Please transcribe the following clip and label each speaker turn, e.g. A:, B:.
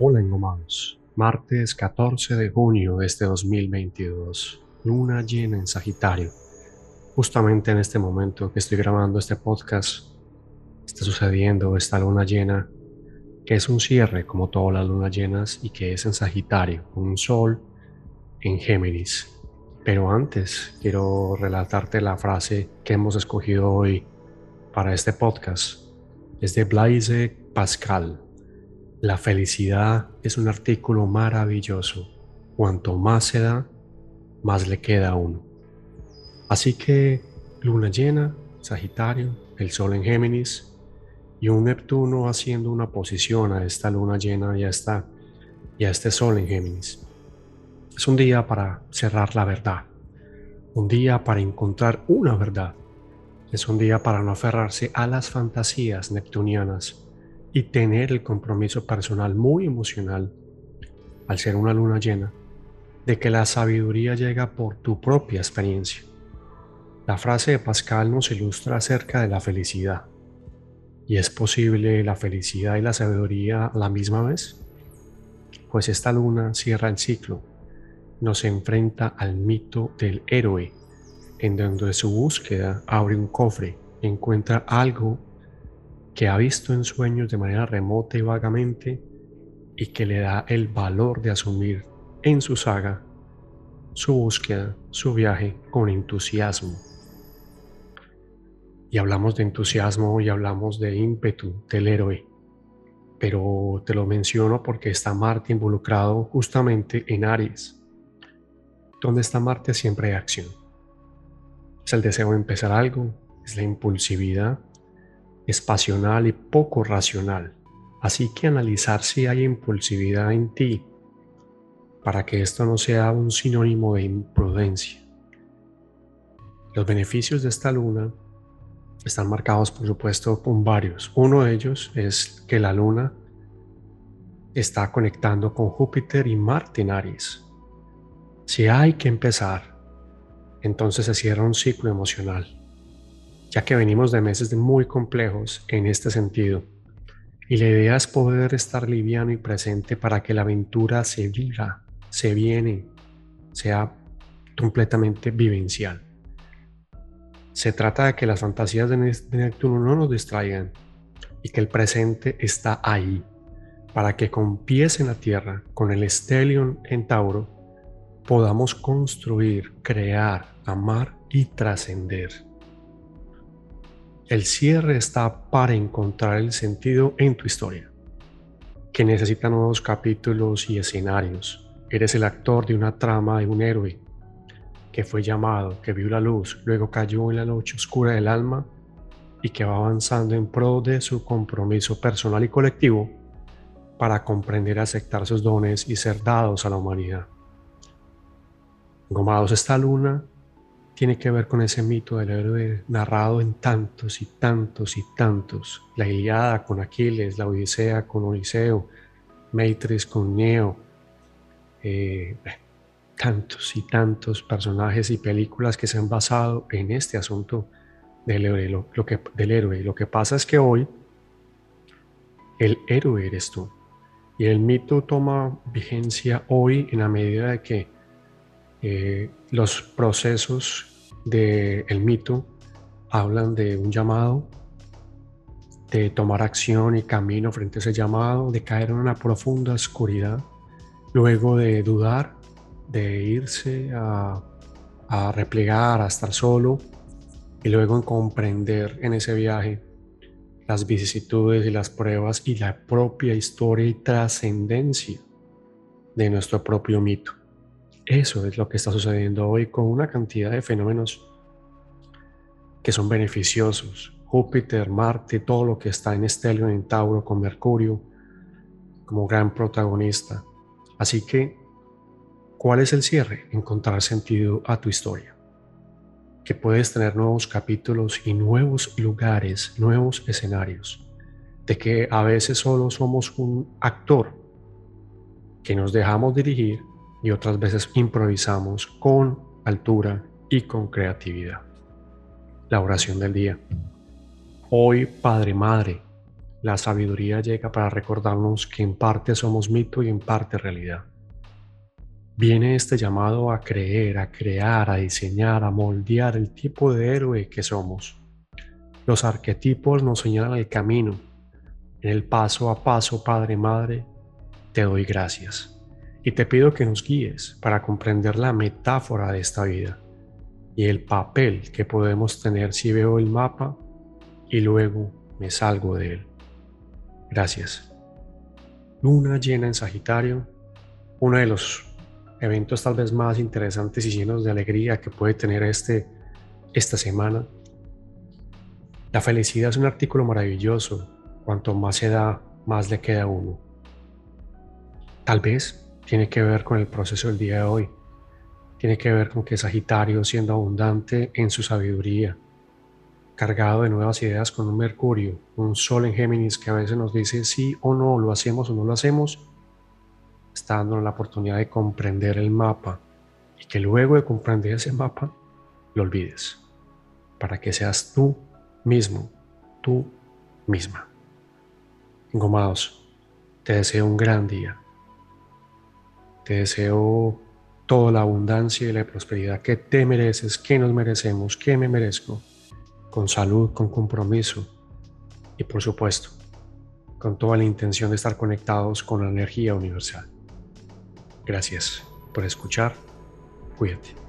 A: Hola engomados, martes 14 de junio de este 2022, luna llena en Sagitario. Justamente en este momento que estoy grabando este podcast, está sucediendo esta luna llena, que es un cierre como todas las lunas llenas y que es en Sagitario, un sol en Géminis. Pero antes quiero relatarte la frase que hemos escogido hoy para este podcast. Es de Blaise Pascal la felicidad es un artículo maravilloso. Cuanto más se da, más le queda a uno. Así que luna llena, Sagitario, el Sol en Géminis y un Neptuno haciendo una posición a esta luna llena y a, y a este Sol en Géminis. Es un día para cerrar la verdad, un día para encontrar una verdad. Es un día para no aferrarse a las fantasías neptunianas y tener el compromiso personal muy emocional, al ser una luna llena, de que la sabiduría llega por tu propia experiencia. La frase de Pascal nos ilustra acerca de la felicidad. ¿Y es posible la felicidad y la sabiduría a la misma vez? Pues esta luna cierra el ciclo, nos enfrenta al mito del héroe, en donde su búsqueda abre un cofre, encuentra algo que ha visto en sueños de manera remota y vagamente y que le da el valor de asumir en su saga su búsqueda, su viaje con entusiasmo. Y hablamos de entusiasmo y hablamos de ímpetu del héroe, pero te lo menciono porque está Marte involucrado justamente en Aries. Donde está Marte siempre hay acción. Es el deseo de empezar algo, es la impulsividad, es pasional y poco racional. Así que analizar si hay impulsividad en ti para que esto no sea un sinónimo de imprudencia. Los beneficios de esta luna están marcados, por supuesto, con varios. Uno de ellos es que la luna está conectando con Júpiter y Marte en Aries. Si hay que empezar, entonces se cierra un ciclo emocional ya que venimos de meses muy complejos en este sentido. Y la idea es poder estar liviano y presente para que la aventura se viva, se viene, sea completamente vivencial. Se trata de que las fantasías de Neptuno no nos distraigan y que el presente está ahí para que con pies en la tierra, con el Stellion en Tauro, podamos construir, crear, amar y trascender. El cierre está para encontrar el sentido en tu historia, que necesita nuevos capítulos y escenarios. Eres el actor de una trama de un héroe que fue llamado, que vio la luz, luego cayó en la noche oscura del alma y que va avanzando en pro de su compromiso personal y colectivo para comprender y aceptar sus dones y ser dados a la humanidad. Gomados esta luna tiene que ver con ese mito del héroe narrado en tantos y tantos y tantos. La Iliada con Aquiles, la Odisea con Odiseo, Matrix con Neo, eh, tantos y tantos personajes y películas que se han basado en este asunto del héroe. Lo, que, del héroe. Lo que pasa es que hoy el héroe eres tú. Y el mito toma vigencia hoy en la medida de que eh, los procesos del mito hablan de un llamado, de tomar acción y camino frente a ese llamado, de caer en una profunda oscuridad, luego de dudar, de irse a, a replegar, a estar solo, y luego en comprender en ese viaje las vicisitudes y las pruebas y la propia historia y trascendencia de nuestro propio mito. Eso es lo que está sucediendo hoy con una cantidad de fenómenos que son beneficiosos. Júpiter, Marte, todo lo que está en Estelio, en Tauro, con Mercurio, como gran protagonista. Así que, ¿cuál es el cierre? Encontrar sentido a tu historia. Que puedes tener nuevos capítulos y nuevos lugares, nuevos escenarios. De que a veces solo somos un actor que nos dejamos dirigir y otras veces improvisamos con altura y con creatividad. La oración del día. Hoy, Padre Madre, la sabiduría llega para recordarnos que en parte somos mito y en parte realidad. Viene este llamado a creer, a crear, a diseñar, a moldear el tipo de héroe que somos. Los arquetipos nos señalan el camino. En el paso a paso, Padre, Madre, te doy gracias. Y te pido que nos guíes para comprender la metáfora de esta vida y el papel que podemos tener si veo el mapa y luego me salgo de él. Gracias. Luna llena en Sagitario, uno de los eventos tal vez más interesantes y llenos de alegría que puede tener este, esta semana. La felicidad es un artículo maravilloso. Cuanto más se da, más le queda a uno. Tal vez tiene que ver con el proceso del día de hoy. Tiene que ver con que Sagitario, siendo abundante en su sabiduría, cargado de nuevas ideas con un Mercurio, un Sol en Géminis que a veces nos dice sí o no, lo hacemos o no lo hacemos, está dándonos la oportunidad de comprender el mapa y que luego de comprender ese mapa lo olvides para que seas tú mismo, tú misma. Engomados, te deseo un gran día. Te deseo toda la abundancia y la prosperidad que te mereces, que nos merecemos, que me merezco, con salud, con compromiso y por supuesto, con toda la intención de estar conectados con la energía universal. Gracias por escuchar. Cuídate.